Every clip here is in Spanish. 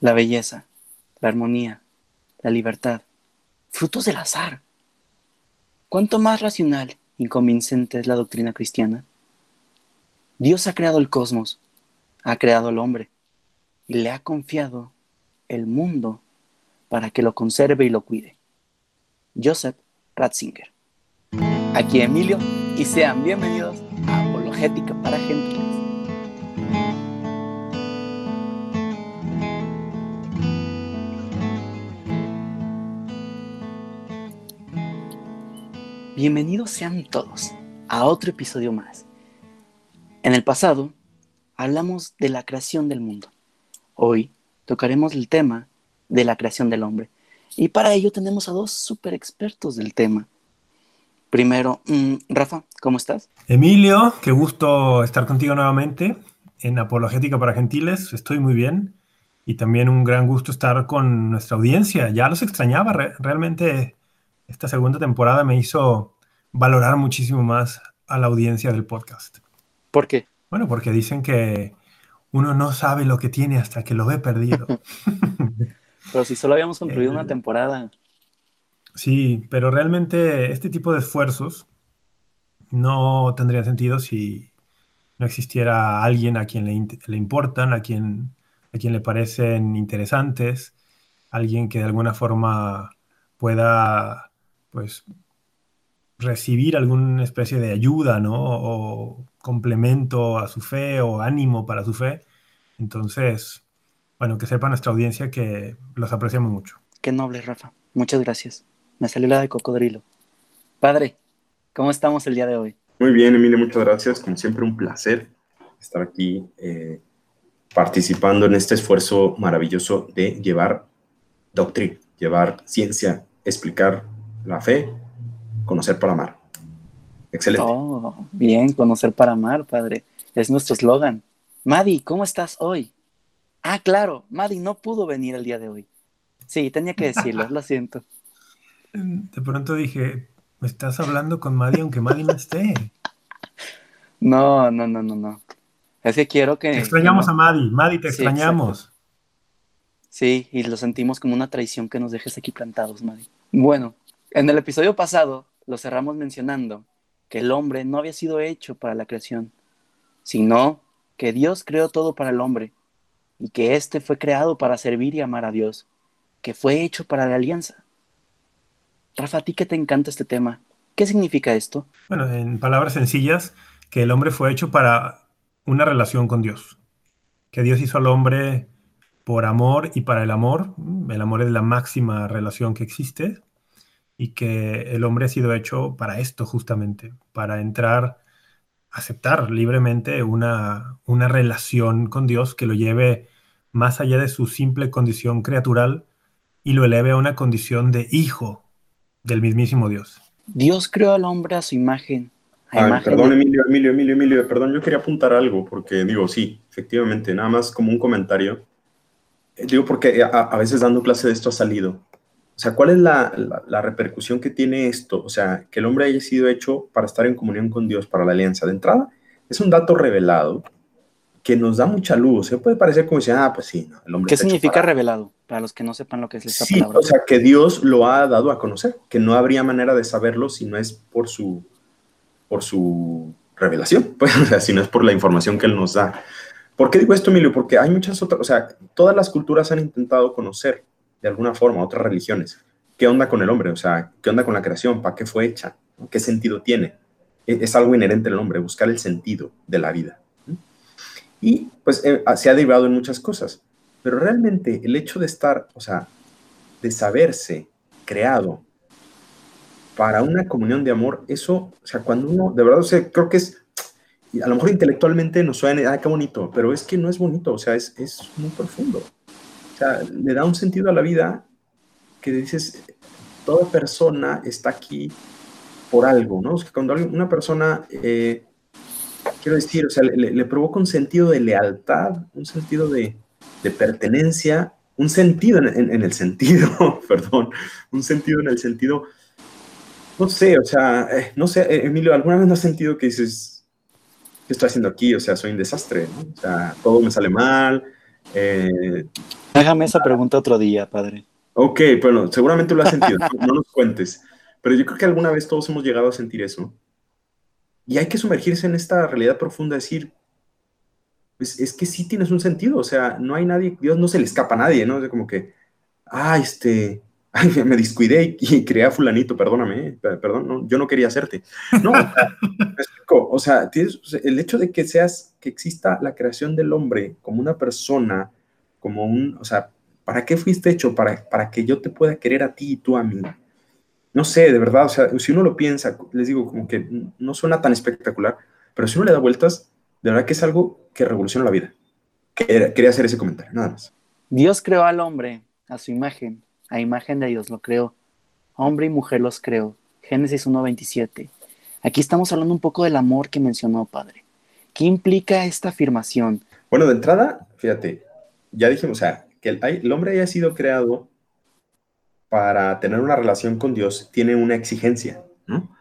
la belleza, la armonía, la libertad, frutos del azar. ¿Cuánto más racional y convincente es la doctrina cristiana? Dios ha creado el cosmos, ha creado al hombre y le ha confiado el mundo para que lo conserve y lo cuide. Joseph Ratzinger. Aquí Emilio y sean bienvenidos a Apologética para Gentiles. Bienvenidos sean todos a otro episodio más. En el pasado hablamos de la creación del mundo. Hoy tocaremos el tema de la creación del hombre. Y para ello tenemos a dos super expertos del tema. Primero, mm, Rafa, ¿cómo estás? Emilio, qué gusto estar contigo nuevamente en Apologética para Gentiles. Estoy muy bien. Y también un gran gusto estar con nuestra audiencia. Ya los extrañaba. realmente esta segunda temporada me hizo valorar muchísimo más a la audiencia del podcast. ¿Por qué? Bueno, porque dicen que uno no sabe lo que tiene hasta que lo ve perdido. pero si solo habíamos concluido una temporada. Sí, pero realmente este tipo de esfuerzos no tendrían sentido si no existiera alguien a quien le, le importan, a quien, a quien le parecen interesantes, alguien que de alguna forma pueda pues recibir alguna especie de ayuda, ¿no? O complemento a su fe o ánimo para su fe. Entonces, bueno, que sepa nuestra audiencia que los apreciamos mucho. Qué noble, Rafa. Muchas gracias. Me salió la de cocodrilo. Padre, ¿cómo estamos el día de hoy? Muy bien, Emilio, muchas gracias. Como siempre, un placer estar aquí eh, participando en este esfuerzo maravilloso de llevar doctrina, llevar ciencia, explicar la fe, conocer para amar. Excelente. Oh, bien, conocer para amar, padre. Es nuestro eslogan. Madi, ¿cómo estás hoy? Ah, claro, Madi no pudo venir el día de hoy. Sí, tenía que decirlo, lo siento. De pronto dije, ¿me estás hablando con Madi aunque Madi no esté? No, no, no, no, no. Es que quiero que... Te extrañamos a Madi, Madi, te extrañamos. Sí, y lo sentimos como una traición que nos dejes aquí plantados, Madi. Bueno, en el episodio pasado lo cerramos mencionando que el hombre no había sido hecho para la creación, sino que Dios creó todo para el hombre y que éste fue creado para servir y amar a Dios, que fue hecho para la alianza. Rafa, a ti que te encanta este tema, ¿qué significa esto? Bueno, en palabras sencillas, que el hombre fue hecho para una relación con Dios, que Dios hizo al hombre por amor y para el amor, el amor es la máxima relación que existe, y que el hombre ha sido hecho para esto justamente, para entrar, aceptar libremente una, una relación con Dios que lo lleve más allá de su simple condición creatural y lo eleve a una condición de hijo del mismísimo Dios. Dios creó al hombre a su imagen. perdón, Emilio, Emilio, Emilio, Emilio, perdón, yo quería apuntar algo, porque digo, sí, efectivamente, nada más como un comentario. Eh, digo, porque a, a veces dando clase de esto ha salido. O sea, ¿cuál es la, repercusión que tiene esto? O sea, que el hombre haya sido hecho para estar en comunión con Dios, para la alianza. De entrada, es un dato revelado que nos da mucha luz. Se puede parecer como si, ah, pues sí, el hombre. ¿Qué significa revelado? Para los que no sepan lo que es esta sí, O sea, que Dios lo ha dado a conocer, que no habría manera de saberlo si no es por su, por su revelación, pues, o sea, si no es por la información que Él nos da. ¿Por qué digo esto, Emilio? Porque hay muchas otras, o sea, todas las culturas han intentado conocer de alguna forma, otras religiones. ¿Qué onda con el hombre? O sea, ¿qué onda con la creación? ¿Para qué fue hecha? ¿Qué sentido tiene? E, es algo inherente al hombre, buscar el sentido de la vida. Y pues eh, se ha derivado en muchas cosas, pero realmente el hecho de estar, o sea, de saberse creado para una comunión de amor, eso, o sea, cuando uno, de verdad, o creo que es, a lo mejor intelectualmente nos suena, ah, qué bonito, pero es que no es bonito, o sea, es, es muy profundo. O sea, le da un sentido a la vida que dices, toda persona está aquí por algo, ¿no? O sea, cuando una persona, eh, quiero decir, o sea, le, provoca un sentido de lealtad, un sentido de, pertenencia, un sentido en, el sentido, perdón, un sentido en el sentido, no sé, o sea, eh, no sé, eh, Emilio, ¿alguna vez no has sentido que dices, ¿qué estoy haciendo aquí? O sea, soy un desastre, ¿no? O sea, todo me sale mal, Eh, Déjame esa pregunta otro día, padre. ok, bueno, seguramente lo has sentido, no, no nos cuentes. Pero yo creo que alguna vez todos hemos llegado a sentir eso. Y hay que sumergirse en esta realidad profunda, decir, pues es que sí tienes un sentido, o sea, no hay nadie, Dios no se le escapa a nadie, ¿no? Sea, como que, ah, este, ay, me descuidé y, creé a fulanito, perdóname, eh, per- perdón, no, yo no quería hacerte. No, o o sea, el hecho de que seas, que exista la creación del hombre como una persona, como un, o sea, ¿para qué fuiste hecho? Para, para que yo te pueda querer a ti y tú a mí. No sé, de verdad, o sea, si uno lo piensa, les digo, como que no suena tan espectacular, pero si uno le da vueltas, de verdad que es algo que revoluciona la vida. Quería hacer ese comentario, nada más. Dios creó al hombre a su imagen, a imagen de Dios lo creó. Hombre y mujer los creó. Génesis 1.27. Aquí estamos hablando un poco del amor que mencionó, padre. ¿Qué implica esta afirmación? Bueno, de entrada, fíjate, ya dijimos, o sea, que el, hombre haya sido creado para tener una relación con Dios, tiene una exigencia, ¿no?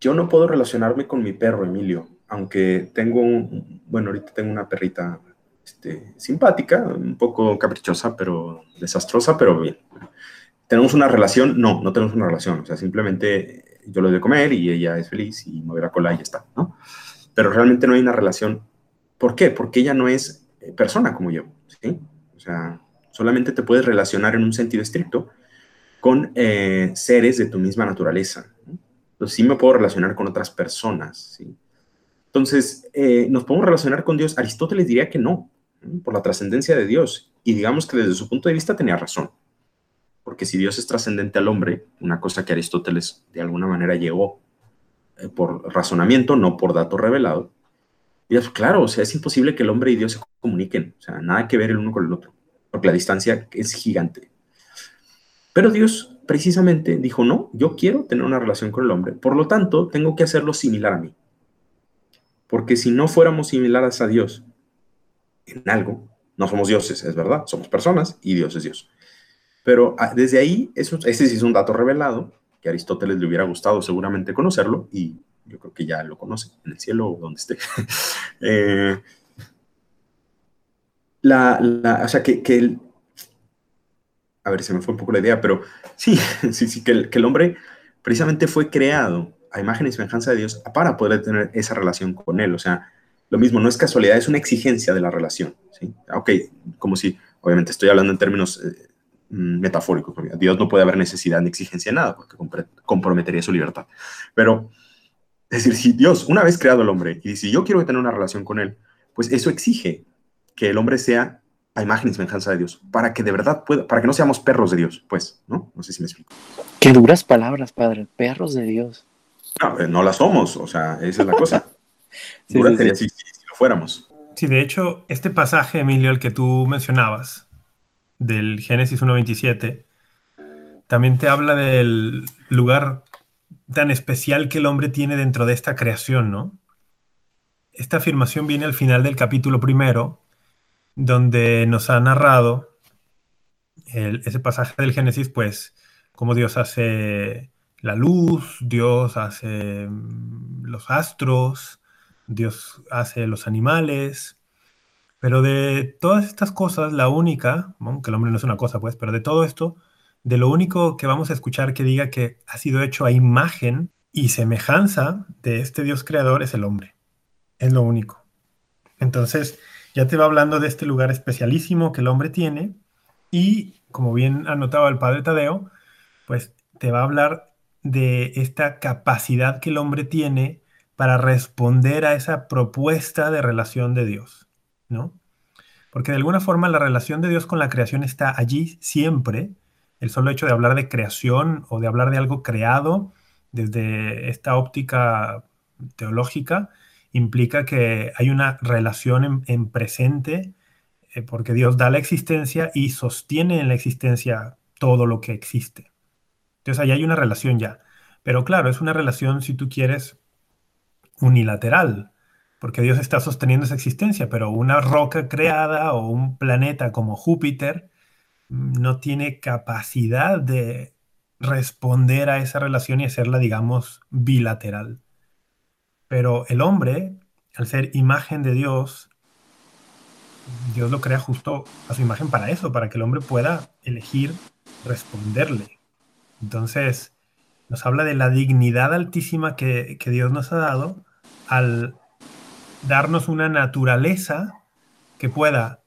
Yo no puedo relacionarme con mi perro, Emilio, aunque tengo un, bueno, ahorita tengo una perrita este, simpática, un poco caprichosa, pero desastrosa, pero bien. ¿Tenemos una relación? No, no tenemos una relación, o sea, simplemente yo le doy de comer y ella es feliz y mueve la cola y ya está, ¿no? Pero realmente no hay una relación. ¿Por qué? Porque ella no es eh, persona como yo, ¿sí? O sea, solamente te puedes relacionar en un sentido estricto con eh, seres de tu misma naturaleza. ¿no? Entonces, sí me puedo relacionar con otras personas, ¿sí? Entonces, eh, ¿nos podemos relacionar con Dios? Aristóteles diría que no, ¿no? por la trascendencia de Dios. Y digamos que desde su punto de vista tenía razón. Porque si Dios es trascendente al hombre, una cosa que Aristóteles de alguna manera llegó eh, por razonamiento, no por dato revelado, es claro, o sea, es imposible que el hombre y Dios se comuniquen, o sea, nada que ver el uno con el otro, porque la distancia es gigante. Pero Dios precisamente dijo, no, yo quiero tener una relación con el hombre, por lo tanto, tengo que hacerlo similar a mí. Porque si no fuéramos similares a Dios en algo, no somos dioses, es verdad, somos personas y Dios es Dios. Pero ah, desde ahí, eso, ese sí es un dato revelado, que a Aristóteles le hubiera gustado seguramente conocerlo, y yo creo que ya lo conoce, en el cielo o donde esté. Eh, la, o sea, que, que el, a ver, se me fue un poco la idea, pero sí, sí, sí, que el, que el hombre precisamente fue creado a imagen y semejanza de Dios para poder tener esa relación con Él. O sea, lo mismo, no es casualidad, es una exigencia de la relación. ¿sí? Ok, como si, obviamente estoy hablando en términos eh, mm, metafóricos, porque Dios no puede haber necesidad ni exigencia de nada, porque comprometería su libertad. Pero, es decir, si Dios, una vez creado al hombre, y si yo quiero tener una relación con Él, pues eso exige que el hombre sea a imagen y semejanza de Dios, para que de verdad pueda, para que no seamos perros de Dios, pues, ¿no? No sé si me explico. Qué duras palabras, padre. Perros de Dios. No, eh, no la somos, o sea, esa es la cosa. Sí, Dura sí, sería sí. si, si- si lo fuéramos. Sí, de hecho, este pasaje, Emilio, el que tú mencionabas, del Génesis 1.27, también te habla del lugar tan especial que el hombre tiene dentro de esta creación, ¿no? Esta afirmación viene al final del capítulo primero, donde nos ha narrado ese pasaje del Génesis, pues, cómo Dios hace la luz, Dios hace mm, los astros, Dios hace los animales, pero de todas estas cosas, la única, ¿no? que el hombre no es una cosa, pues, pero de todo esto, de lo único que vamos a escuchar que diga que ha sido hecho a imagen y semejanza de este Dios creador es el hombre. Es lo único. Entonces, ya te va hablando de este lugar especialísimo que el hombre tiene y, como bien anotaba el padre Tadeo, pues te va a hablar de esta capacidad que el hombre tiene para responder a esa propuesta de relación de Dios, ¿no? Porque de alguna forma la relación de Dios con la creación está allí siempre. El solo hecho de hablar de creación o de hablar de algo creado desde esta óptica teológica implica que hay una relación en, en presente eh, porque Dios da la existencia y sostiene en la existencia todo lo que existe. Entonces ahí hay una relación ya. Pero claro, es una relación, si tú quieres, unilateral, porque Dios está sosteniendo esa existencia, pero una roca creada o un planeta como Júpiter mm, no tiene capacidad de responder a esa relación y hacerla, digamos, bilateral. Pero el hombre, al ser imagen de Dios, Dios lo crea justo a su imagen para eso, para que el hombre pueda elegir responderle. Entonces, nos habla de la dignidad altísima que, que Dios nos ha dado al darnos una naturaleza que pueda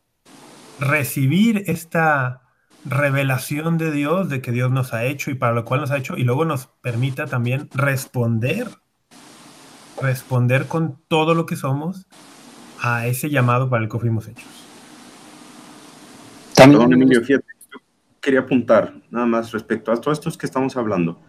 recibir esta revelación de Dios, de que Dios nos ha hecho y para lo cual nos ha hecho, y luego nos permita también responder, responder con todo lo que somos a ese llamado para el que fuimos hechos. También, Emilio, fíjate, yo quería apuntar nada más respecto a todos estos que estamos hablando.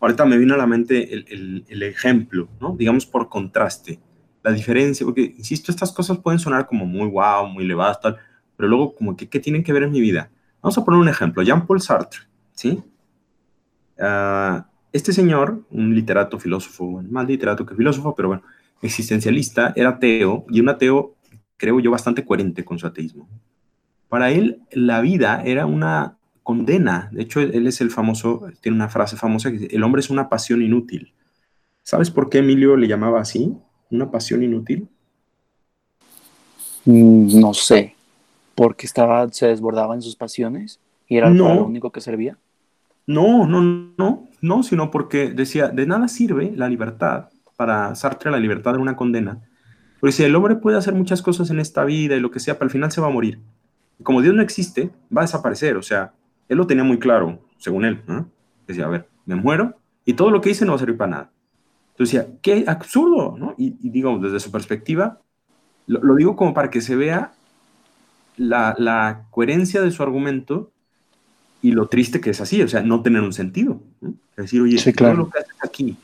Ahorita me vino a la mente el, el ejemplo, ¿no? Digamos por contraste, la diferencia, porque, insisto, estas cosas pueden sonar como muy wow, muy elevadas, tal, pero luego como que, ¿qué tienen que ver en mi vida? Vamos a poner un ejemplo, Jean-Paul Sartre, ¿sí? Ah, este señor, un literato, filósofo, más literato que filósofo, pero bueno, existencialista, era ateo, y un ateo, creo yo, bastante coherente con su ateísmo. Para él, la vida era una condena. De hecho, él es el famoso, tiene una frase famosa que dice, el hombre es una pasión inútil. ¿Sabes por qué Emilio le llamaba así? ¿Una pasión inútil? Mm, no sé porque estaba, se desbordaba en sus pasiones y era lo único que servía. No, no, no, no, sino porque decía, de nada sirve la libertad. Para Sartre la libertad era una condena. Porque si el hombre puede hacer muchas cosas en esta vida y lo que sea, pero al final se va a morir. Y como Dios no existe, va a desaparecer. O sea, él lo tenía muy claro, según él. Decía, a ver, me muero y todo lo que hice no va a servir para nada. Entonces decía, qué absurdo, ¿no? Y, digamos, desde su perspectiva, lo, digo como para que se vea la, coherencia de su argumento y lo triste que es así, o sea, no tener un sentido. Es decir, oye, todo lo que haces aquí,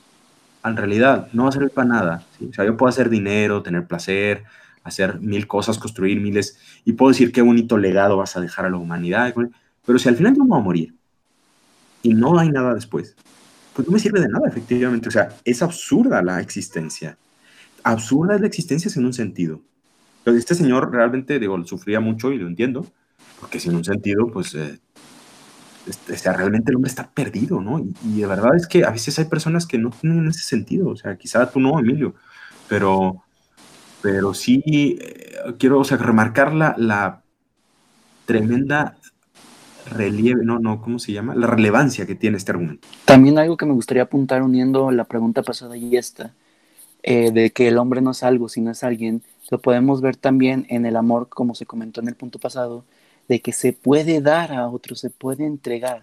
en realidad, no va a servir para nada. O sea, yo puedo hacer dinero, tener placer, hacer mil cosas, construir miles, y puedo decir qué bonito legado vas a dejar a la humanidad, pero si al final yo me voy a morir y no hay nada después, pues no me sirve de nada, efectivamente. O sea, es absurda la existencia. Absurda es la existencia sin un sentido este señor realmente, digo, sufría mucho y lo entiendo, porque sin un sentido, pues, este, realmente el hombre está perdido, ¿no? Y, de verdad es que a veces hay personas que no tienen ese sentido, o sea, quizá tú no, Emilio, pero, pero sí eh, quiero, o sea, remarcar la, la tremenda relieve, no, no, ¿cómo se llama? La relevancia que tiene este argumento. También algo que me gustaría apuntar uniendo la pregunta pasada y esta, eh, de que el hombre no es algo, sino es alguien, lo podemos ver también en el amor, como se comentó en el punto pasado, de que se puede dar a otro, se puede entregar.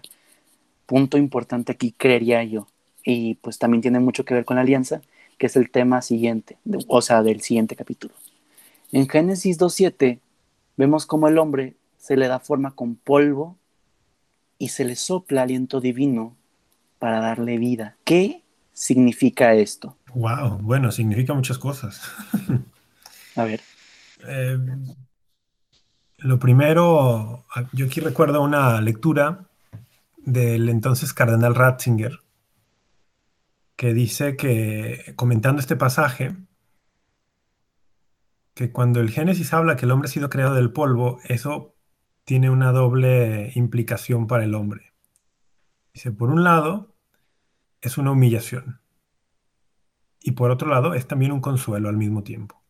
Punto importante aquí, creería yo. Y pues también tiene mucho que ver con la alianza, que es el tema siguiente, o sea, del siguiente capítulo. En Génesis 2.7 vemos cómo el hombre se le da forma con polvo y se le sopla aliento divino para darle vida. ¿Qué significa esto? Wow, bueno, significa muchas cosas. A ver. Eh, lo primero, yo aquí recuerdo una lectura del entonces cardenal Ratzinger, que dice que, comentando este pasaje, que cuando el Génesis habla que el hombre ha sido creado del polvo, eso tiene una doble implicación para el hombre. Dice, por un lado, es una humillación. Y por otro lado, es también un consuelo al mismo tiempo.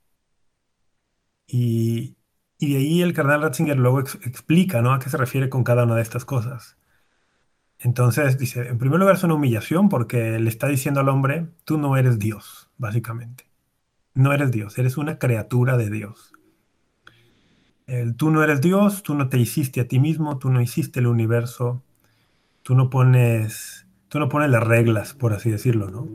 Y, de ahí el cardenal Ratzinger luego explica ¿no? a qué se refiere con cada una de estas cosas. Entonces dice, en primer lugar es una humillación porque le está diciendo al hombre, tú no eres Dios, básicamente. No eres Dios, eres una criatura de Dios. El, tú no eres Dios, tú no te hiciste a ti mismo, tú no hiciste el universo, tú no pones, tú no pones las reglas, por así decirlo, ¿no?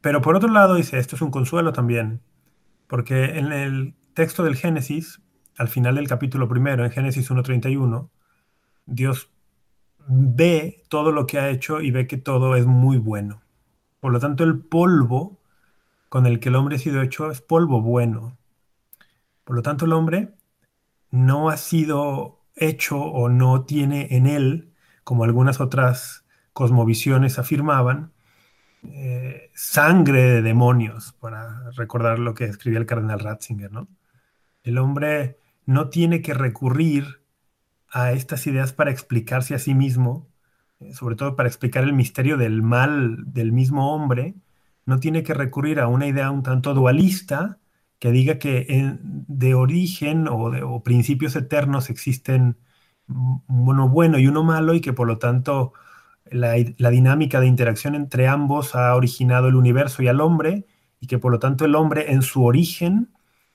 Pero por otro lado dice, esto es un consuelo también, porque en el texto del Génesis, al final del capítulo primero, en Génesis 1.31, Dios ve todo lo que ha hecho y ve que todo es muy bueno. Por lo tanto, el polvo con el que el hombre ha sido hecho es polvo bueno. Por lo tanto, el hombre no ha sido hecho o no tiene en él, como algunas otras cosmovisiones afirmaban, eh, sangre de demonios, para recordar lo que escribía el cardenal Ratzinger, ¿no? El hombre no tiene que recurrir a estas ideas para explicarse a sí mismo, eh, sobre todo para explicar el misterio del mal del mismo hombre, no tiene que recurrir a una idea un tanto dualista que diga que de origen o, de, principios eternos existen uno bueno y uno malo y que por lo tanto la, dinámica de interacción entre ambos ha originado el universo y al hombre y que por lo tanto el hombre en su origen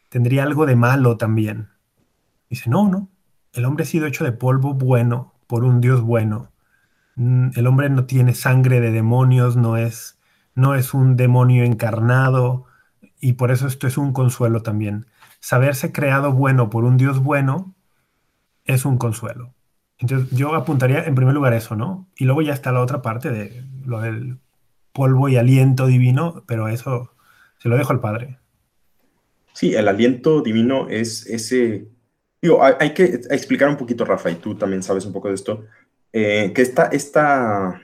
tendría algo de malo también. Dice, no, no, el hombre ha sido hecho de polvo bueno por un Dios bueno. Mm, el hombre no tiene sangre de demonios, no es, no es un demonio encarnado, y por eso esto es un consuelo también. Saberse creado bueno por un Dios bueno es un consuelo. Entonces yo apuntaría en primer lugar eso, ¿no? Y luego ya está la otra parte de lo del polvo y aliento divino, pero eso se lo dejo al Padre. Sí, el aliento divino es ese... Digo, hay, que explicar un poquito, Rafa, y tú también sabes un poco de esto, eh, que esta, esta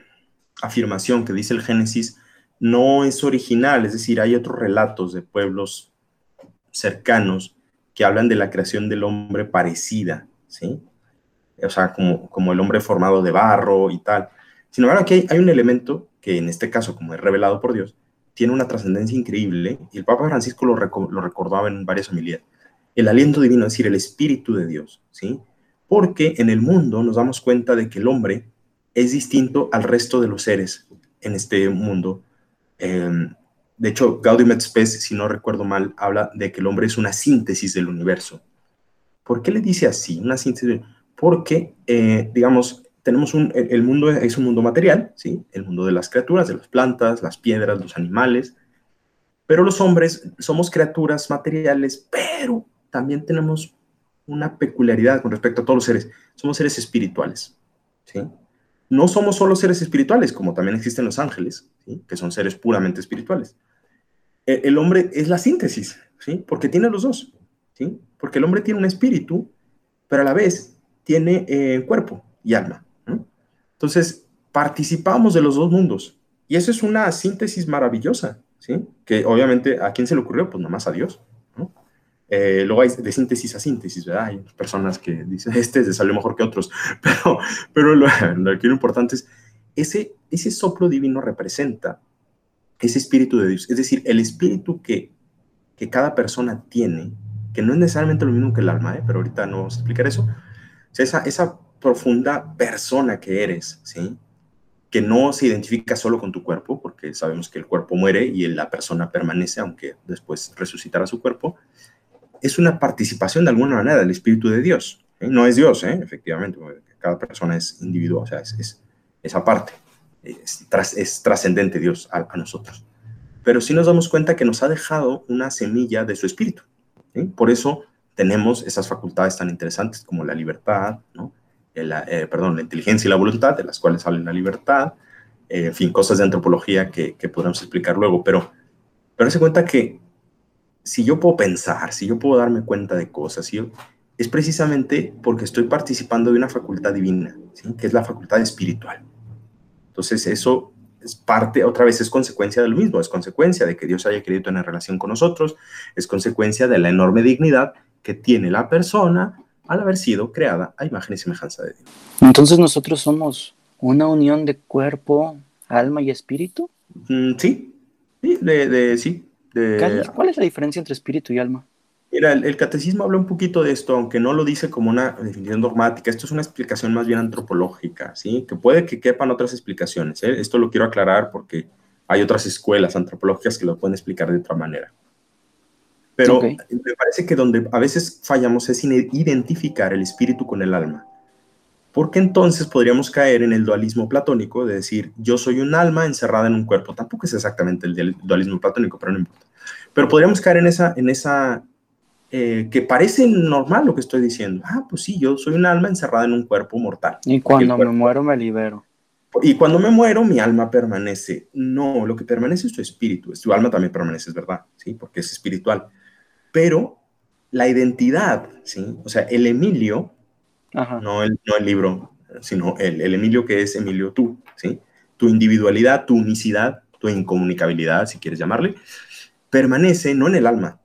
afirmación que dice el Génesis no es original, es decir, hay otros relatos de pueblos cercanos que hablan de la creación del hombre parecida, ¿sí? O sea, como, como el hombre formado de barro y tal. Sin embargo, aquí hay, un elemento que en este caso, como es revelado por Dios, tiene una trascendencia increíble, y el Papa Francisco lo, lo recordaba en varias homilías, el aliento divino, es decir, el Espíritu de Dios, ¿sí? Porque en el mundo nos damos cuenta de que el hombre es distinto al resto de los seres en este mundo, Em, de hecho, Gaudium et Spes, si no recuerdo mal, habla de que el hombre es una síntesis del universo. ¿Por qué le dice así? Una síntesis. Porque, eh, digamos, tenemos un, el mundo es un mundo material, ¿sí? El mundo de las criaturas, de las plantas, las piedras, los animales. Pero los hombres somos criaturas materiales, pero también tenemos una peculiaridad con respecto a todos los seres. Somos seres espirituales, ¿sí? no somos solo seres espirituales, como también existen los ángeles, que son seres puramente espirituales. E, el, hombre es la síntesis, ¿sí? porque tiene los dos, ¿sí? porque el hombre tiene un espíritu, pero a la vez tiene eh, cuerpo y alma. Entonces, participamos de los dos mundos. Y eso es una síntesis maravillosa, ¿sí? que obviamente a quién se le ocurrió, pues nomás a Dios. Eh, luego hay de síntesis a síntesis, ¿verdad? Hay personas que dicen, este se salió mejor que otros, pero, pero lo, que lo importante es, ese, ese soplo divino representa ese espíritu de Dios, es decir, el espíritu que, que cada persona tiene, que no es necesariamente lo mismo que el alma, ¿eh? pero ahorita no vamos a explicar eso, esa, esa profunda persona que eres, ¿sí? que no se identifica solo con tu cuerpo, porque sabemos que el cuerpo muere y la persona permanece, aunque después resucitará su cuerpo, es una participación de alguna manera del Espíritu de Dios. No es Dios, ¿eh? efectivamente, cada persona es individual, o sea, es, esa parte, es, trascendente Dios a, nosotros. Pero sí nos damos cuenta que nos ha dejado una semilla de su Espíritu. Por eso tenemos esas facultades tan interesantes como la libertad, ¿no? Eh, perdón, la inteligencia y la voluntad, de las cuales sale la libertad, en fin, cosas de antropología que, que explicar luego, pero, pero se cuenta que si yo puedo pensar, si yo puedo darme cuenta de cosas, es precisamente porque estoy participando de una facultad divina, que es la facultad espiritual. Entonces eso es parte, otra vez es consecuencia de lo mismo, es consecuencia de que Dios haya querido tener relación con nosotros, es consecuencia de la enorme dignidad que tiene la persona al haber sido creada a imagen y semejanza de Dios. Entonces nosotros somos una unión de cuerpo, alma y espíritu. Mm, sí, sí, de, sí, ¿Cuál es la diferencia entre espíritu y alma? Mira, el, catecismo habla un poquito de esto, aunque no lo dice como una definición dogmática. Esto es una explicación más bien antropológica, ¿sí? Que puede que quepan otras explicaciones. ¿eh? Esto lo quiero aclarar porque hay otras escuelas antropológicas que lo pueden explicar de otra manera. Pero me parece que donde a veces fallamos es identificar el espíritu con el alma. Porque entonces podríamos caer en el dualismo platónico de decir, yo soy un alma encerrada en un cuerpo. Tampoco es exactamente el dualismo platónico, pero no importa. Pero podríamos caer en esa, en esa eh, que parece normal lo que estoy diciendo. Ah, pues sí, yo soy un alma encerrada en un cuerpo mortal. Y cuando me muero me libero. Y cuando me muero, mi alma permanece. No, lo que permanece es tu espíritu. Tu alma también permanece, es verdad, ¿sí? Porque es espiritual. Pero la identidad, ¿sí? O sea, el Emilio, No, el, no el libro, sino el, el Emilio que es Emilio tú, ¿sí? Tu individualidad, tu unicidad, tu incomunicabilidad, si quieres llamarle, permanece no en el alma,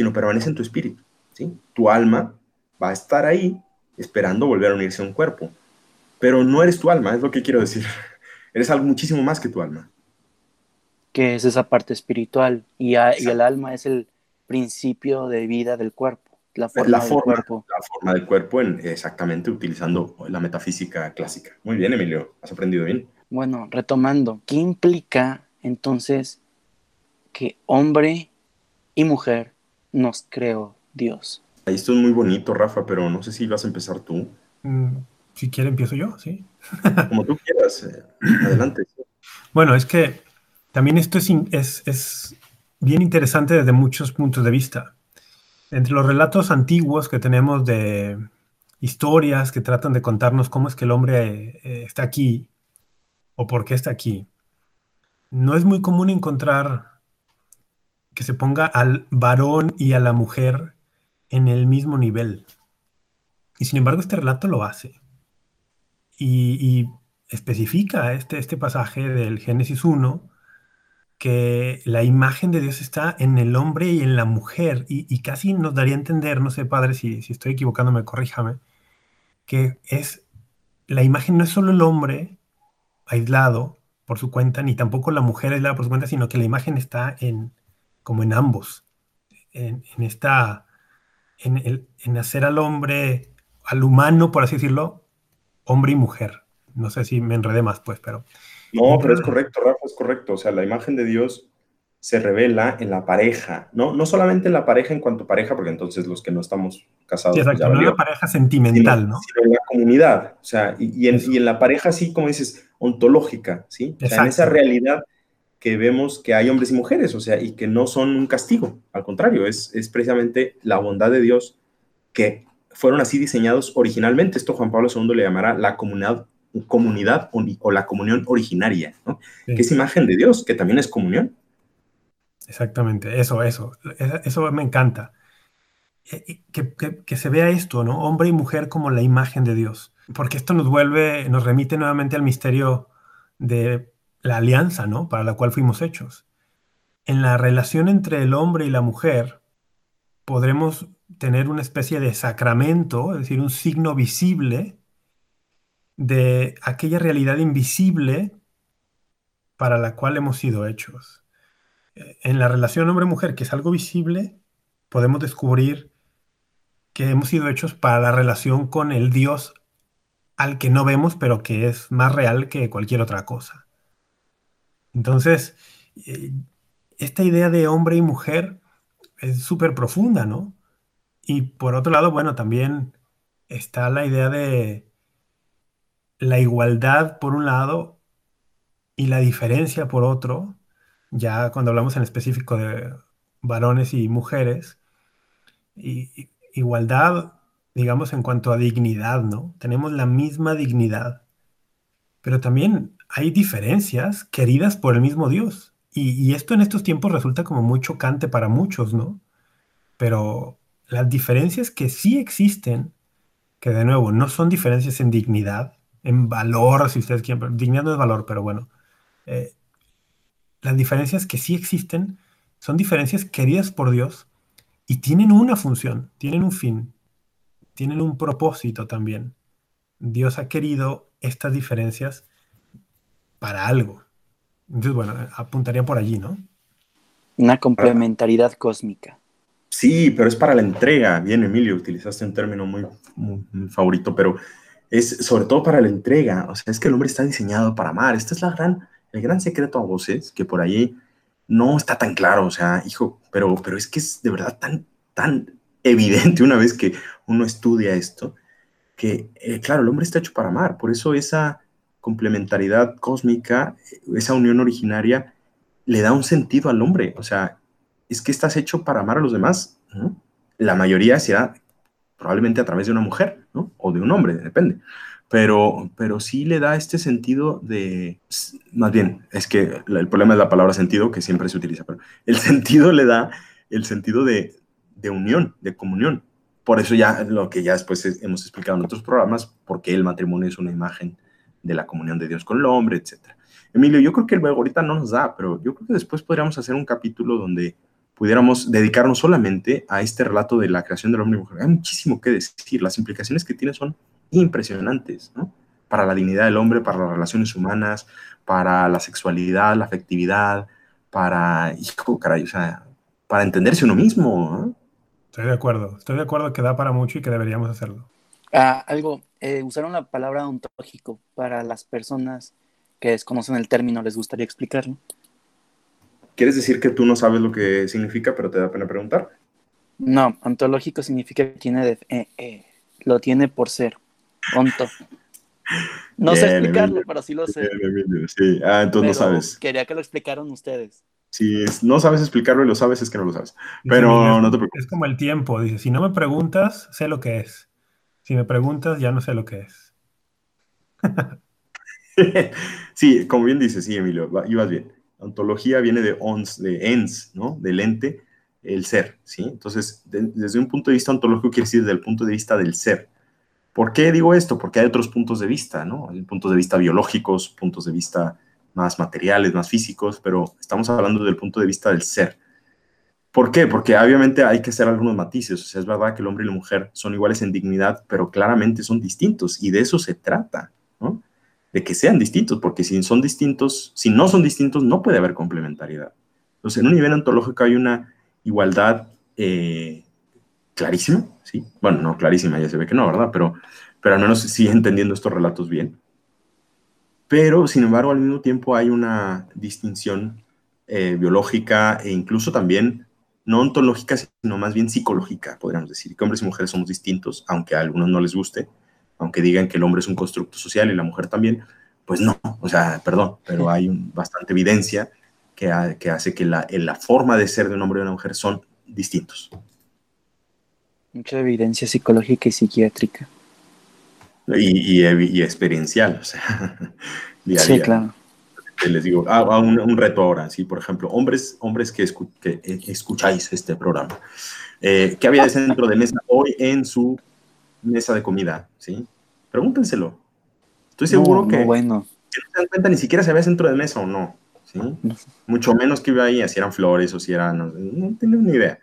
sino permanece en tu espíritu. ¿sí? Tu alma va a estar ahí esperando volver a unirse a un cuerpo, pero no eres tu alma, es lo que quiero decir. Eres algo muchísimo más que tu alma. Que es esa parte espiritual y, el alma es el, principio de vida del cuerpo, la forma, la del cuerpo. La forma del cuerpo, en, exactamente utilizando la metafísica clásica. Muy bien, Emilio, has aprendido bien. Bueno, retomando, ¿qué implica entonces que hombre y mujer nos creó Dios? Ahí esto es muy bonito, Rafa, pero no sé si vas a empezar tú. Mm, si quiere, empiezo yo, sí. Como tú quieras, eh, adelante. Bueno, es que también esto es, es, es bien interesante desde muchos puntos de vista. Entre los relatos antiguos que tenemos de historias que tratan de contarnos cómo es que el hombre eh, está aquí o por qué está aquí, no es muy común encontrar que se ponga al varón y a la mujer en el mismo nivel. Y sin embargo este relato lo hace. Y, especifica este, este pasaje del Génesis 1 que la imagen de Dios está en el hombre y en la mujer, y, casi nos daría a entender, no sé, padre, si, si estoy equivocándome, corríjame, que es, la imagen no es solo el hombre aislado por su cuenta, ni tampoco la mujer aislada por su cuenta, sino que la imagen está en, como en ambos, en, esta, en, el, en hacer al hombre, al humano, por así decirlo, hombre y mujer. No sé si me enredé más, pues, pero no, pero es correcto, Rafa, es correcto. O sea, la imagen de Dios se revela en la pareja, ¿no? No solamente en la pareja en cuanto a pareja, porque entonces los que no estamos casados. Sí, exacto, no en la pareja sentimental, ¿no? Sino en la comunidad, o sea, y, en, la pareja, así como dices, ontológica, ¿sí? O sea, en esa realidad que vemos que hay hombres y mujeres, o sea, y que no son un castigo, al contrario, es, es precisamente la bondad de Dios que fueron así diseñados originalmente. Esto Juan Pablo II le llamará la comunidad comunidad o, la comunión originaria, ¿no? que es imagen de Dios, que también es comunión. Exactamente, eso, eso, eso me encanta. Eh, que, que, se vea esto, ¿no? Hombre y mujer como la imagen de Dios, porque esto nos vuelve, nos remite nuevamente al misterio de la alianza, ¿no? Para la cual fuimos hechos. En la relación entre el hombre y la mujer, podremos tener una especie de sacramento, es decir, un signo visible de aquella realidad invisible para la cual hemos sido hechos. En la relación hombre-mujer, que es algo visible, podemos descubrir que hemos sido hechos para la relación con el Dios al que no vemos, pero que es más real que cualquier otra cosa. Entonces, eh, esta idea de hombre y mujer es súper profunda, ¿no? Y por otro lado, bueno, también está la idea de, la igualdad por un lado y la diferencia por otro, ya cuando hablamos en específico de varones y mujeres, y, igualdad, digamos, en cuanto a dignidad, ¿no? Tenemos la misma dignidad, pero también hay diferencias queridas por el mismo Dios. Y, esto en estos tiempos resulta como muy chocante para muchos, ¿no? Pero las diferencias que sí existen, que de nuevo no son diferencias en dignidad, en valor, si ustedes quieren, dignidad no es valor, pero bueno, eh, las diferencias que sí existen son diferencias queridas por Dios y tienen una función, tienen un fin, tienen un propósito también. Dios ha querido estas diferencias para algo. Entonces, bueno, apuntaría por allí, ¿no? Una complementariedad cósmica. Sí, pero es para la entrega. Bien, Emilio, utilizaste un término muy, muy favorito, pero es sobre todo para la entrega, o sea, es que el hombre está diseñado para amar. Este es la gran, el gran secreto a voces, que por ahí no está tan claro, o sea, hijo, pero, pero es que es de verdad tan, tan evidente una vez que uno estudia esto, que, eh, claro, el hombre está hecho para amar, por eso esa complementariedad cósmica, esa unión originaria, le da un sentido al hombre, o sea, es que estás hecho para amar a los demás. La mayoría será probablemente a través de una mujer, ¿no? O de un hombre, depende. Pero, pero sí le da este sentido de, más bien, es que el problema es la palabra sentido, que siempre se utiliza, pero el sentido le da el sentido de, de unión, de comunión. Por eso ya lo que ya después hemos explicado en otros programas, porque el matrimonio es una imagen de la comunión de Dios con el hombre, etc. Emilio, yo creo que luego ahorita no nos da, pero yo creo que después podríamos hacer un capítulo donde pudiéramos dedicarnos solamente a este relato de la creación del hombre y mujer. Hay muchísimo que decir, las implicaciones que tiene son impresionantes, ¿no? Para la dignidad del hombre, para las relaciones humanas, para la sexualidad, la afectividad, para, hijo, caray, o sea, para entenderse uno mismo. ¿eh? Estoy de acuerdo, estoy de acuerdo que da para mucho y que deberíamos hacerlo. Ah, algo, eh, usaron la palabra ontológico para las personas que desconocen el término, ¿les gustaría explicarlo? ¿Quieres decir que tú no sabes lo que significa, pero te da pena preguntar? No, ontológico significa que tiene de, eh, eh, lo tiene por ser. Onto. No sé explicarlo, pero sí lo sé. Bien, Sí, ah, entonces no sabes. Quería que lo explicaran ustedes. Si no sabes explicarlo y lo sabes, es que no lo sabes. Pero Miguel, no te preocupes. Es como el tiempo, dice, si no me preguntas, sé lo que es. Si me preguntas, ya no sé lo que es. sí, como bien dices, sí, Emilio, va- ibas bien. Ontología viene de ons, de ens, ¿no? Del ente, el ser, ¿sí? Entonces, de- desde un punto de vista ontológico quiere decir desde el punto de vista del ser. ¿Por qué digo esto? Porque hay otros puntos de vista, ¿no? Hay puntos de vista biológicos, puntos de vista más materiales, más físicos, pero estamos hablando del punto de vista del ser. ¿Por qué? Porque obviamente hay que hacer algunos matices. O sea, es verdad que el hombre y la mujer son iguales en dignidad, pero claramente son distintos y de eso se trata, ¿no? De que sean distintos, porque si son distintos, si no son distintos, no puede haber complementariedad. Entonces, en un nivel ontológico hay una igualdad eh, clarísima, ¿sí? Bueno, no clarísima, ya se ve que no, ¿verdad? Pero, pero al menos sigue entendiendo estos relatos bien. Pero, sin embargo, al mismo tiempo hay una distinción eh, biológica e incluso también no ontológica, sino más bien psicológica, podríamos decir, que hombres y mujeres somos distintos, aunque a algunos no les guste, aunque digan que el hombre es un constructo social y la mujer también, pues no, o sea, perdón, pero hay un- bastante evidencia que, ha- que hace que la, la forma de ser de un hombre y una mujer son distintos. Mucha evidencia psicológica y psiquiátrica. Y, y, y experiencial, o sea, día a Sí, día. claro. les digo, ah, ah, un, un reto ahora, sí, por ejemplo, hombres, hombres que, escu- que, eh, escucháis este programa, eh, ¿qué había de centro de mesa hoy en su mesa de comida? ¿sí? Pregúntenselo. Estoy seguro No, que, no, bueno. que no se dan cuenta ni siquiera si había centro de mesa o no, ¿sí? Mucho menos que iba ahí, si eran flores o si eran, no, no tengo ni idea.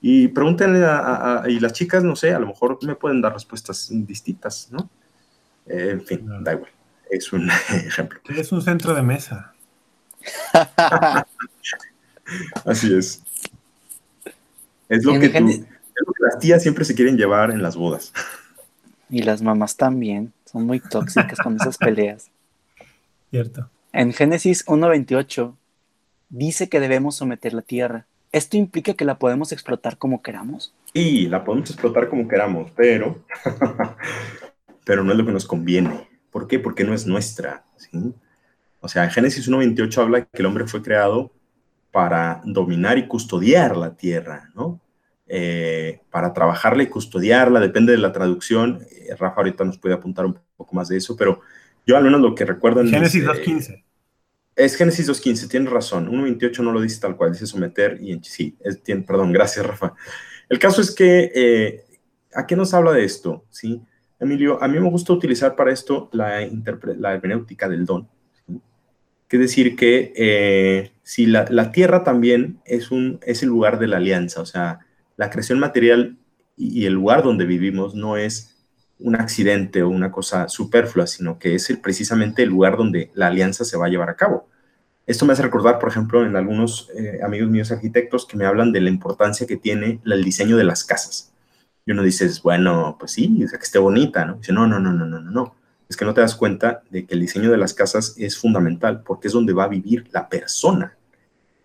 Y pregúntenle a, a- a- y las chicas, no sé, a lo mejor me pueden dar respuestas distintas, ¿no? Eh, en fin, da igual. Es un ejemplo. ¿Qué es un centro de mesa? Así es. Es lo, que tú- es lo que las tías siempre se quieren llevar en las bodas. y las mamás también. Son muy tóxicas con esas peleas. ¿Cierto? En Génesis 1.28 dice que debemos someter la tierra. ¿Esto implica que la podemos explotar como queramos? Y la podemos explotar como queramos, pero, pero no es lo que nos conviene. ¿Por qué? Porque no es nuestra. ¿sí? O sea, en Génesis 1.28 habla que el hombre fue creado para dominar y custodiar la tierra, ¿no? Eh, para trabajarla y custodiarla, depende de la traducción. Eh, Rafa ahorita nos puede apuntar un poco más de eso, pero yo al menos lo que recuerdo en Génesis mis, eh, 2.15. Es Génesis 2.15, tienes razón. 1.28 no lo dice tal cual, dice someter y en- sí, es- tien- perdón, gracias Rafa. El caso es que, eh, ¿a qué nos habla de esto? ¿Sí? Emilio, a mí me gusta utilizar para esto la, la hermenéutica del don. Que es decir que eh, si la, la tierra también es, un, es el lugar de la alianza, o sea, la creación material y, el lugar donde vivimos no es un accidente o una cosa superflua, sino que es el- precisamente el lugar donde la alianza se va a llevar a cabo. Esto me hace recordar, por ejemplo, en algunos eh, amigos míos arquitectos que me hablan de la importancia que tiene el diseño de las casas. Y uno dice, bueno, pues sí, o sea, que esté bonita, ¿no? Dice, no, no, no, no, no, no, no. Es que no te das cuenta de que el diseño de las casas es fundamental porque es donde va a vivir la persona.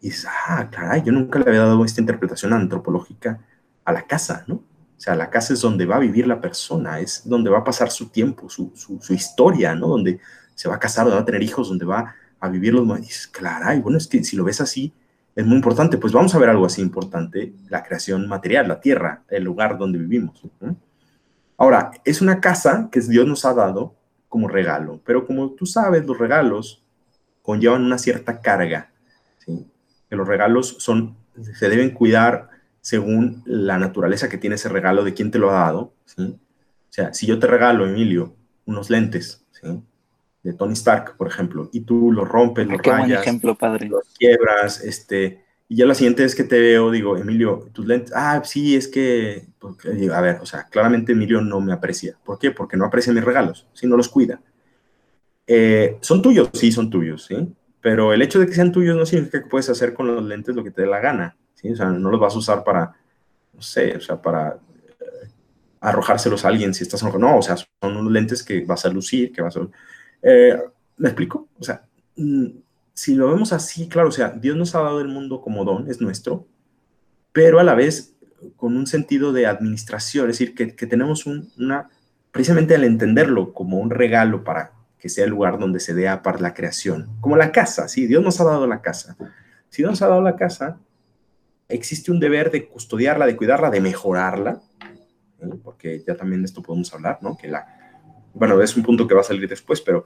Y dices, ah, caray, yo nunca le había dado esta interpretación antropológica a la casa, ¿no? O sea, la casa es donde va a vivir la persona, es donde va a pasar su tiempo, su, su, su historia, ¿no? Donde se va a casar, donde va a tener hijos, donde va a vivir los... Y dices, caray, bueno, es que si lo ves así, es muy importante. Pues vamos a ver algo así importante, la creación material, la tierra, el lugar donde vivimos. Ahora, es una casa que Dios nos ha dado como regalo, pero como tú sabes, los regalos conllevan una cierta carga, ¿sí? que los regalos son, se deben cuidar según la naturaleza que tiene ese regalo, de quién te lo ha dado. ¿sí? O sea, si yo te regalo, Emilio, unos lentes, ¿sí? De Tony Stark, por ejemplo, y tú los rompes, Qué buen rayas, ejemplo, padre. los quiebras, este, y ya la siguiente vez que te veo, digo, Emilio, tus lentes, ah, sí, es que, porque, digo, a ver, o sea, claramente Emilio no me aprecia. ¿Por qué? Porque no aprecia mis regalos, si no los cuida. Eh, son tuyos, sí, son tuyos, ¿sí? Pero el hecho de que sean tuyos no significa que puedes hacer con los lentes lo que te dé la gana, ¿sí? O sea, no los vas a usar para, no sé, o sea, para eh, arrojárselos a alguien si estás. No, o sea, son unos lentes que vas a lucir, que vas a... Eh, ¿Me explico? O sea, mm, si lo vemos así, claro, o sea, Dios nos ha dado el mundo como don, es nuestro, pero a la vez con un sentido de administración, es decir, que, tenemos una, precisamente al entenderlo como un regalo para que sea el lugar donde se dé para la creación, como la casa, sí, Dios nos ha dado la casa. Si Dios nos ha dado la casa, existe un deber de custodiarla, de cuidarla, de mejorarla, porque ya también de esto podemos hablar, ¿no? Que la, bueno, es un punto que va a salir después, pero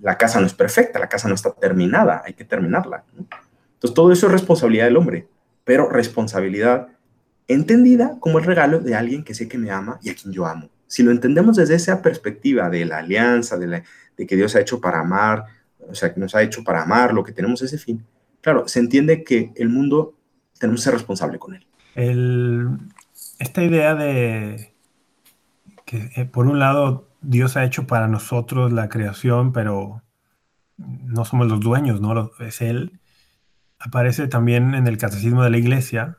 la casa no es perfecta, la casa no está terminada, hay que terminarla. Entonces, todo eso es responsabilidad del hombre, pero responsabilidad entendida como el regalo de alguien que sé que me ama y a quien yo amo. Si lo entendemos desde esa perspectiva de la alianza, de, que Dios ha hecho para amar, o sea, que nos ha hecho para amar, lo que tenemos ese fin, claro, se entiende que el mundo tenemos que ser responsable con él. esta idea de que, eh, por un lado, Dios ha hecho para nosotros la creación, pero no somos los dueños, ¿no? Es Él. Aparece también en el Catecismo de la Iglesia,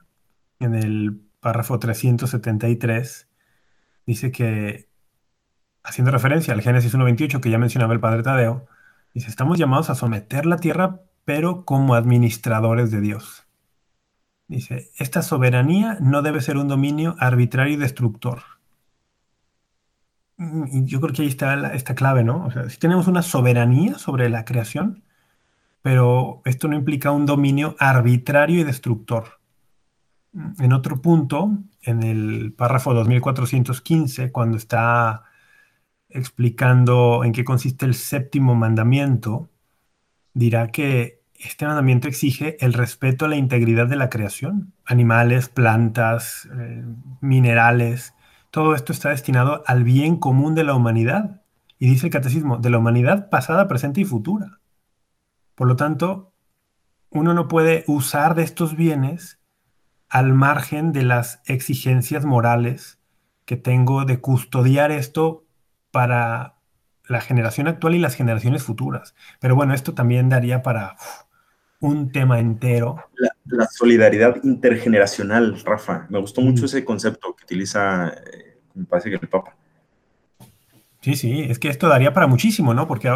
en el párrafo 373, dice que, haciendo referencia al Génesis 1.28 que ya mencionaba el Padre Tadeo, dice, estamos llamados a someter la tierra, pero como administradores de Dios. Dice, esta soberanía no debe ser un dominio arbitrario y destructor. Y yo creo que ahí está esta clave, ¿no? O sea, si tenemos una soberanía sobre la creación, pero esto no implica un dominio arbitrario y destructor. En otro punto, en el párrafo 2415, cuando está explicando en qué consiste el séptimo mandamiento, dirá que este mandamiento exige el respeto a la integridad de la creación, animales, plantas, eh, minerales, todo esto está destinado al bien común de la humanidad. Y dice el catecismo, de la humanidad pasada, presente y futura. Por lo tanto, uno no puede usar de estos bienes al margen de las exigencias morales que tengo de custodiar esto para la generación actual y las generaciones futuras. Pero bueno, esto también daría para un tema entero. Solidaridad intergeneracional, Rafa. Me gustó mucho mm. ese concepto que utiliza, eh, me parece que el Papa. Sí, sí, es que esto daría para muchísimo, ¿no? Porque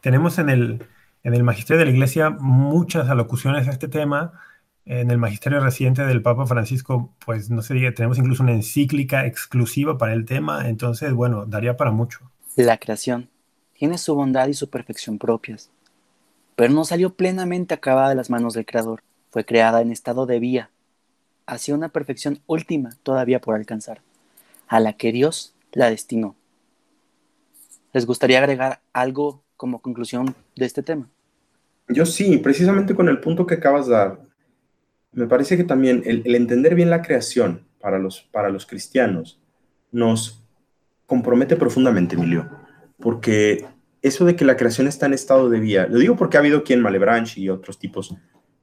tenemos en el, en el Magisterio de la Iglesia muchas alocuciones a este tema en el magisterio reciente del Papa Francisco, pues no sé, tenemos incluso una encíclica exclusiva para el tema, entonces, bueno, daría para mucho. La creación tiene su bondad y su perfección propias, pero no salió plenamente acabada de las manos del Creador, fue creada en estado de vía, hacia una perfección última todavía por alcanzar, a la que Dios la destinó. ¿Les gustaría agregar algo como conclusión de este tema? Yo sí, precisamente con el punto que acabas de dar, me parece que también el, entender bien la creación para los, para los cristianos nos compromete profundamente, Emilio, porque eso de que la creación está en estado de vía, lo digo porque ha habido quien, Malebranche y otros tipos,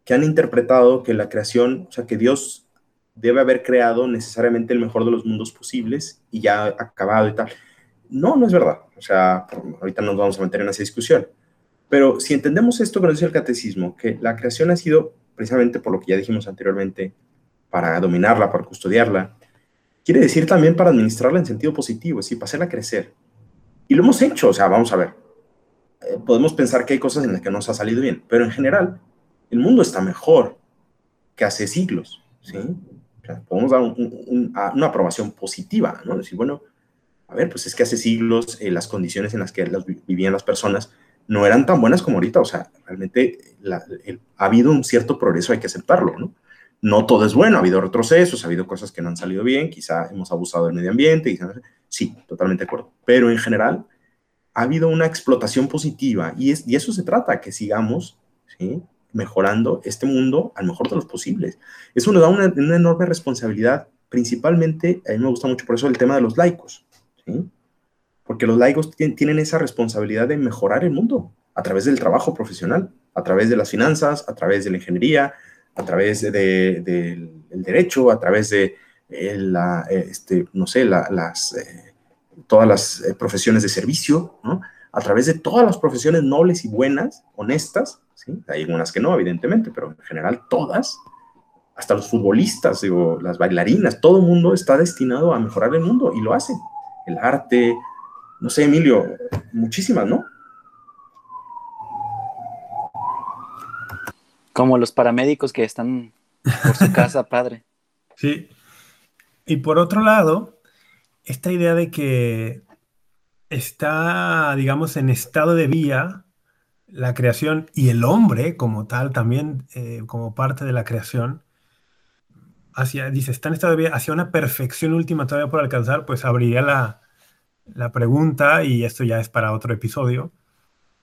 que han interpretado que la creación, o sea, que Dios debe haber creado necesariamente el mejor de los mundos posibles y ya acabado y tal. No, no es verdad. O sea, ahorita nos vamos a meter en esa discusión. Pero si entendemos esto que nos dice el catecismo, que la creación ha sido precisamente por lo que ya dijimos anteriormente, para dominarla, para custodiarla, quiere decir también para administrarla en sentido positivo, es decir, para hacerla crecer. Y lo hemos hecho, o sea, vamos a ver, eh, podemos pensar que hay cosas en las que nos ha salido bien, pero en general, el mundo está mejor que hace siglos, ¿sí? podemos dar una aprobación positiva, ¿no? Decir, bueno, a ver, pues es que hace siglos eh, las condiciones en las que vivían las personas no eran tan buenas como ahorita. O sea, realmente ha habido un cierto progreso, hay que aceptarlo, ¿no? No todo es bueno, ha habido retrocesos, ha habido cosas que no han salido bien, quizá hemos abusado del medio ambiente, sí, totalmente de acuerdo. Pero en general ha habido una explotación positiva y, es, y eso se trata, que sigamos ¿sí? Mejorando este mundo al mejor de los posibles. Eso nos da una, una enorme responsabilidad, principalmente, a mí me gusta mucho por eso el tema de los laicos. ¿sí? porque los laicos tienen esa responsabilidad de mejorar el mundo a través del trabajo profesional, a través de las finanzas, a través de la ingeniería, a través del derecho, a través de eh, la, este, no sé, las, eh, todas las eh, profesiones de servicio, a través de todas las profesiones nobles y buenas, honestas, ¿sí? hay algunas que no, evidentemente, pero en general todas, hasta los futbolistas, digo, las bailarinas, todo el mundo está destinado a mejorar el mundo y lo hacen. El arte, no sé, Emilio, muchísimas, ¿no? Como los paramédicos que están por su casa, padre. Sí. Y por otro lado, esta idea de que está, digamos, en estado de vía la creación y el hombre como tal también, eh, como parte de la creación, hacia, dice, está en estado de vía hacia una perfección última todavía por alcanzar, pues abriría la, la pregunta, y esto ya es para otro episodio,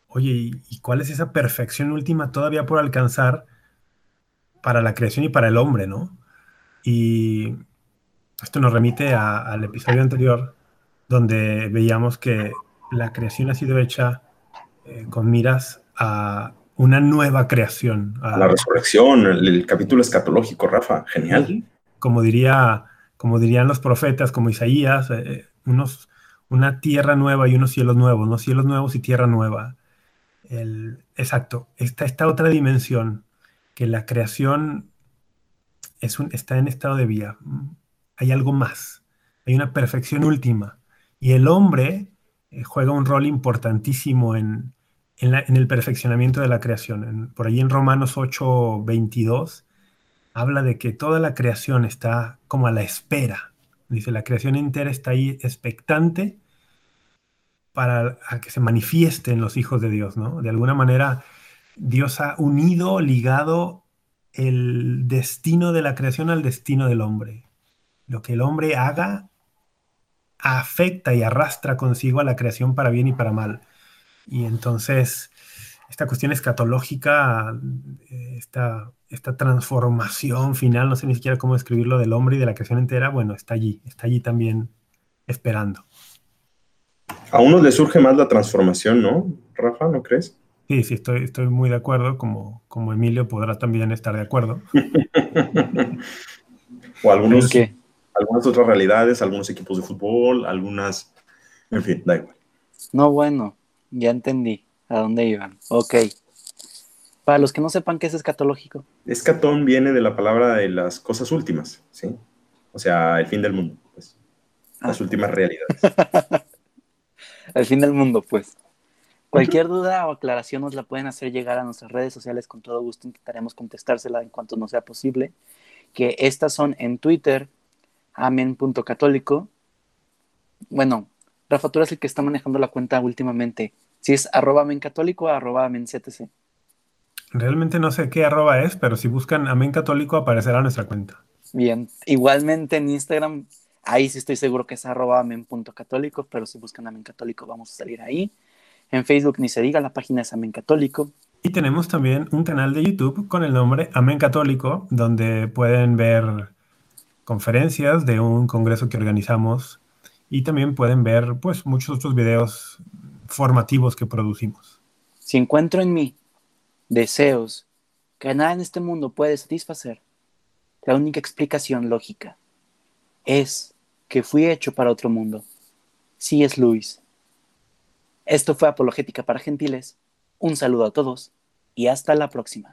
oye, ¿y, cuál es esa perfección última todavía por alcanzar para la creación y para el hombre, no? Y esto nos remite al episodio anterior, donde veíamos que la creación ha sido hecha eh, con miras a una nueva creación. A, la resurrección, el, capítulo escatológico, Rafa, genial. Como, diría, como dirían los profetas, como Isaías, eh, unos, una tierra nueva y unos cielos nuevos, unos cielos nuevos y tierra nueva exacto, está esta otra dimensión, que la creación es un, está en estado de vía. Hay algo más, hay una perfección última. Y el hombre eh, juega un rol importantísimo en, en, el perfeccionamiento de la creación. por ahí en Romanos 8, 22, habla de que toda la creación está como a la espera. Dice, la creación entera está ahí expectante para que se manifiesten los hijos de Dios, ¿no? De alguna manera, Dios ha unido, ligado el destino de la creación al destino del hombre. Lo que el hombre haga afecta y arrastra consigo a la creación para bien y para mal. Y entonces, esta cuestión escatológica, eh, esta, esta transformación final, no sé ni siquiera cómo describirlo, del hombre y de la creación entera, bueno, está allí, está allí también esperando. A uno le surge más la transformación, ¿no, Rafa? ¿No crees? Sí, sí, estoy, estoy muy de acuerdo, como, como Emilio podrá también estar de acuerdo. o algunos, algunas otras realidades, algunos equipos de fútbol, algunas, en fin, da igual. No, bueno, ya entendí a dónde iban. Ok. Para los que no sepan qué es escatológico. Escatón viene de la palabra de las cosas últimas, ¿sí? O sea, el fin del mundo, pues. Las ah. últimas realidades. al fin del mundo, pues. Cualquier duda o aclaración nos la pueden hacer llegar a nuestras redes sociales, con todo gusto intentaremos contestársela en cuanto nos sea posible. Que estas son en Twitter, amen.católico. Bueno, Rafa, tú eres el que está manejando la cuenta últimamente. Si es arroba católico o arroba. Realmente no sé qué arroba es, pero si buscan amén católico aparecerá nuestra cuenta. Bien, igualmente en Instagram Ahí sí estoy seguro que es arroba amen.católico, pero si buscan Amen Católico vamos a salir ahí. En Facebook ni se diga, la página es Amen Católico. Y tenemos también un canal de YouTube con el nombre Amen Católico, donde pueden ver conferencias de un congreso que organizamos y también pueden ver pues muchos otros videos formativos que producimos. Si encuentro en mí deseos que nada en este mundo puede satisfacer, la única explicación lógica es que fui hecho para otro mundo. Sí es Luis. Esto fue Apologética para Gentiles. Un saludo a todos y hasta la próxima.